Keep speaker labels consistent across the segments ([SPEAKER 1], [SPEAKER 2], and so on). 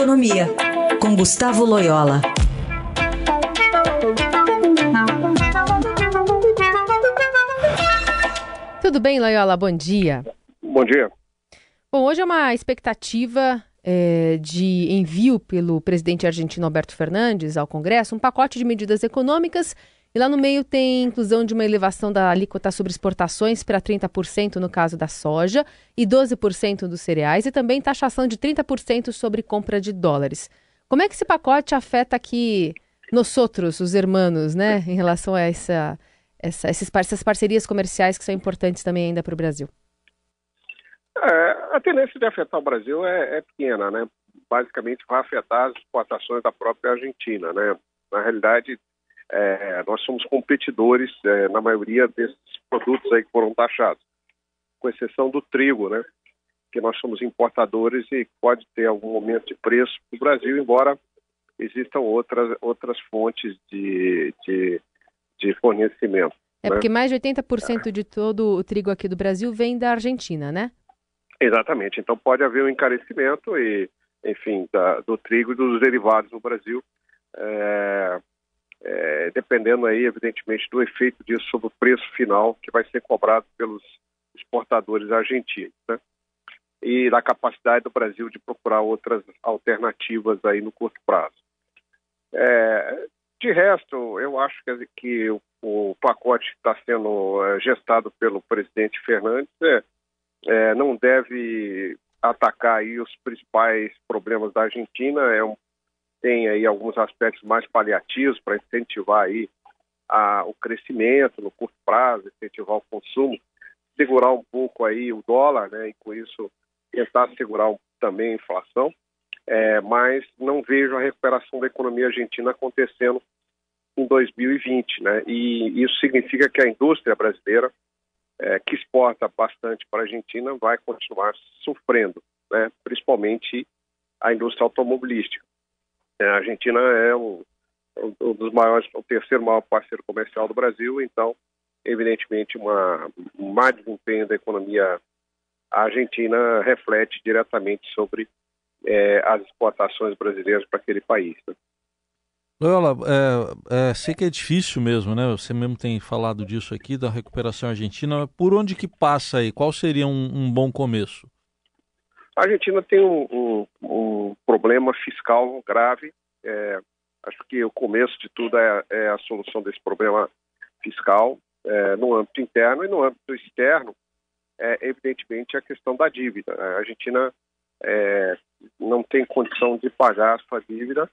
[SPEAKER 1] Economia, com Gustavo Loyola.
[SPEAKER 2] Tudo bem, Loyola? Bom dia.
[SPEAKER 3] Bom dia.
[SPEAKER 2] Bom, hoje é uma expectativa é, de envio pelo presidente argentino Alberto Fernandes ao Congresso um pacote de medidas econômicas e lá no meio tem inclusão de uma elevação da alíquota sobre exportações para 30% no caso da soja e 12% dos cereais e também taxação de 30% sobre compra de dólares. Como é que esse pacote afeta aqui nós outros, os hermanos, né, em relação a essa, essa, essas parcerias comerciais que são importantes também ainda para o Brasil?
[SPEAKER 3] É, a tendência de afetar o Brasil é, é, pequena, né? Basicamente vai afetar as exportações da própria Argentina, né? Na realidade, é, nós somos competidores é, na maioria desses produtos aí que foram taxados, com exceção do trigo, né? Que nós somos importadores e pode ter algum aumento de preço no Brasil, embora existam outras outras fontes de, de, de fornecimento.
[SPEAKER 2] É né? porque mais de 80% de todo o trigo aqui do Brasil vem da Argentina, né?
[SPEAKER 3] Exatamente. Então pode haver um encarecimento e, enfim, da, do trigo e dos derivados no Brasil. É, é, dependendo aí, evidentemente, do efeito disso sobre o preço final que vai ser cobrado pelos exportadores argentinos, né? E da capacidade do Brasil de procurar outras alternativas aí no curto prazo. É, de resto, eu acho que, que o, o, pacote que está sendo é, gestado pelo presidente Fernandes é, é, não deve atacar aí os principais problemas da Argentina. É um tem aí alguns aspectos mais paliativos para incentivar aí a, o crescimento no curto prazo, incentivar o consumo, segurar um pouco aí o dólar, né, e com isso tentar segurar também a inflação, é, mas não vejo a recuperação da economia argentina acontecendo em 2020, né, e isso significa que a indústria brasileira, é, que exporta bastante para a Argentina, vai continuar sofrendo, né, principalmente a indústria automobilística. É, a Argentina é um, um, dos maiores, o terceiro maior parceiro comercial do Brasil, então, evidentemente, uma, um má desempenho da economia argentina reflete diretamente sobre é, as exportações brasileiras para aquele país. Né?
[SPEAKER 4] Loyola, é, é, sei que é difícil mesmo, né? Você mesmo tem falado disso aqui, da recuperação argentina. Por onde que passa aí? Qual seria um, um bom começo?
[SPEAKER 3] A Argentina tem um, um, um problema fiscal grave. É, acho que o começo de tudo é, é a solução desse problema fiscal é, no âmbito interno e no âmbito externo, é, evidentemente, a questão da dívida. A Argentina é, não tem condição de pagar a sua dívida,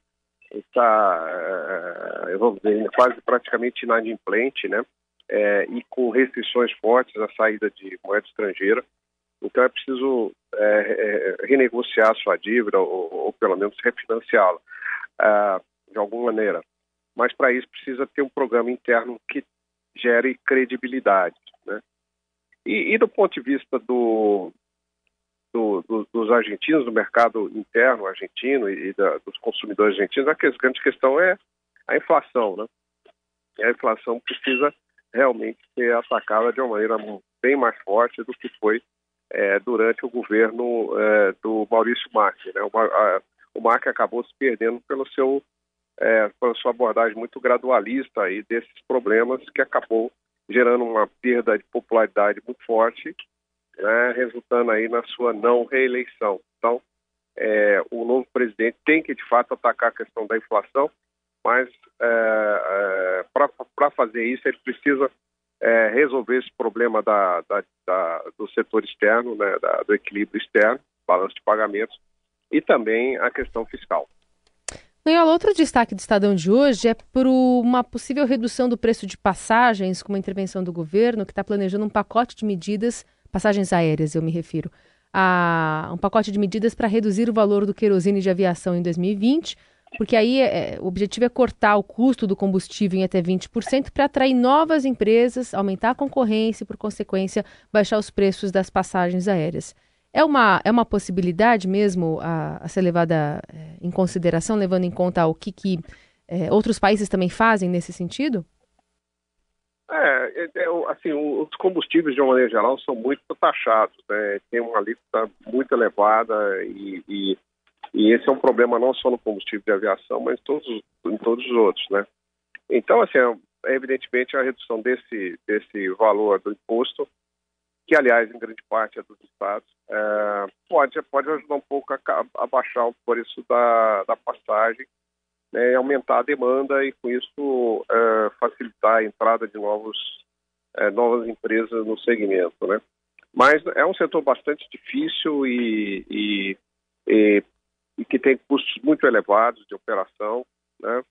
[SPEAKER 3] está, é, vamos dizer, quase praticamente inadimplente, né? É, e com restrições fortes à saída de moeda estrangeira. Então é preciso é, é, renegociar a sua dívida ou, ou pelo menos refinanciá-la uh, de alguma maneira. Mas para isso precisa ter um programa interno que gere credibilidade. Né? E, e do ponto de vista do, do, do, dos argentinos, do mercado interno argentino e, da, dos consumidores argentinos, a grande questão é a inflação. Né? E a inflação precisa realmente ser atacada de uma maneira bem mais forte do que foi é, durante o governo é, do Maurício Macri. Né? O, a, o Macri acabou se perdendo pelo seu, é, pela sua abordagem muito gradualista aí desses problemas que acabou gerando uma perda de popularidade muito forte, né, resultando aí na sua não reeleição. Então, é, o novo presidente tem que, de fato, atacar a questão da inflação, mas é, é, para fazer isso ele precisa é, resolver esse problema da, da, da, do setor externo, né, do equilíbrio externo, balanço de pagamentos, e também a questão fiscal.
[SPEAKER 2] Leola, outro destaque do Estadão de hoje é por uma possível redução do preço de passagens com uma intervenção do governo que está planejando um pacote de medidas, passagens aéreas eu me refiro, a um pacote de medidas para reduzir o valor do querosene de aviação em 2020, porque aí é, o objetivo é cortar o custo do combustível em até 20% para atrair novas empresas, aumentar a concorrência e, por consequência, baixar os preços das passagens aéreas. É uma, é uma possibilidade mesmo a, a ser levada é, em consideração, levando em conta o que, que é, outros países também fazem nesse sentido?
[SPEAKER 3] É, é, é assim, os combustíveis de uma maneira geral são muito taxados, né? tem uma alíquota muito elevada e, e E esse é um problema não só no combustível de aviação, mas todos, em todos os outros, né? Então, assim, é, evidentemente a redução desse, desse valor do imposto, que aliás em grande parte é dos estados, é, pode, pode ajudar um pouco a, a baixar o preço da, da passagem, né, aumentar a demanda e com isso é, facilitar a entrada de novos, é, novas empresas no segmento, né? Mas é um setor bastante difícil e, e, e, e que tem custos muito elevados de operação, né?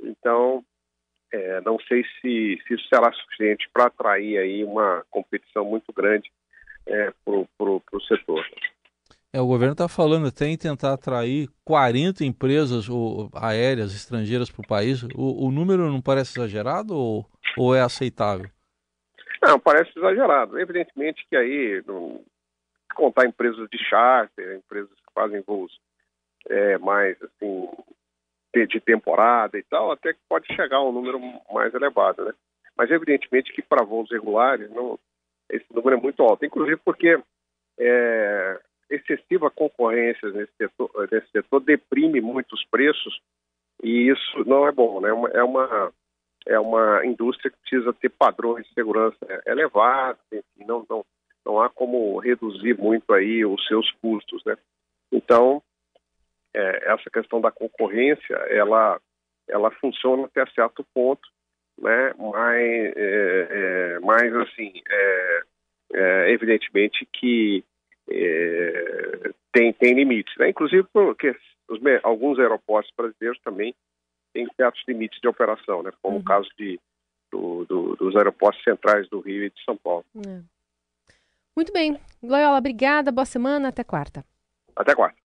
[SPEAKER 3] Então, é, não sei se, se, isso será suficiente para atrair aí uma competição muito grande é, para o setor.
[SPEAKER 4] É, o governo está falando até em tentar atrair 40 empresas ou, aéreas estrangeiras para o país. O número não parece exagerado ou, ou é aceitável?
[SPEAKER 3] Não, parece exagerado. Evidentemente que aí, não, contar empresas de charter, empresas que fazem voos é, mais assim de temporada e tal, até que pode chegar a um número mais elevado, né? Mas evidentemente que para voos regulares não, esse número é muito alto, inclusive porque é, excessiva concorrência nesse setor, nesse setor deprime muito os preços e isso não é bom, né? É uma é uma indústria que precisa ter padrões de segurança elevados, enfim, não, não, não há como reduzir muito aí os seus custos, né? Então, é, essa questão da concorrência, ela, ela funciona até certo ponto, né? Mas, é, é, mas assim, é, é, evidentemente que tem, tem limites, né? Inclusive porque os, alguns aeroportos brasileiros também tem certos limites de operação, né? como uhum. o caso de, do, do, dos aeroportos centrais do Rio e de São Paulo. É.
[SPEAKER 2] Muito bem. Loyola, obrigada, boa semana, até quarta.
[SPEAKER 3] Até quarta.